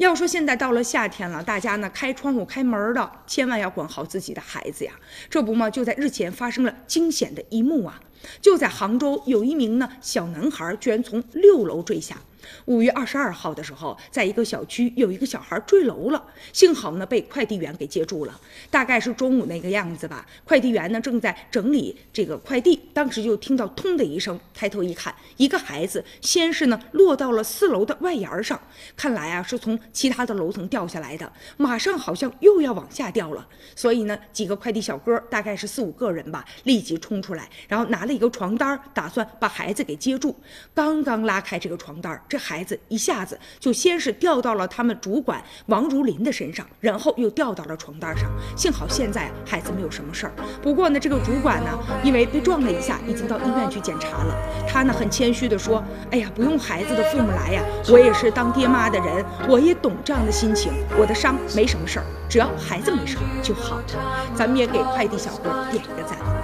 要说现在到了夏天了，大家呢开窗户开门的，千万要管好自己的孩子呀。这不嘛，就在日前发生了惊险的一幕啊！就在杭州，有一名呢小男孩居然从六楼坠下。五月二十二号的时候，在一个小区有一个小孩坠楼了，幸好呢被快递员给接住了。大概是中午那个样子吧，快递员呢正在整理这个快递，当时就听到“通”的一声，抬头一看，一个孩子先是呢落到了四楼的外沿上，看来啊是从其他的楼层掉下来的，马上好像又要往下掉了。所以呢，几个快递小哥大概是四五个人吧，立即冲出来，然后拿了一个床单，打算把孩子给接住。刚刚拉开这个床单，这孩子一下子就先是掉到了他们主管王如林的身上，然后又掉到了床单上。幸好现在孩子没有什么事儿。不过呢，这个主管呢，因为被撞了一下，已经到医院去检查了。他呢很谦虚的说：“哎呀，不用孩子的父母来呀，我也是当爹妈的人，我也懂这样的心情。我的伤没什么事儿，只要孩子没事儿就好。”咱们也给快递小哥点一个赞。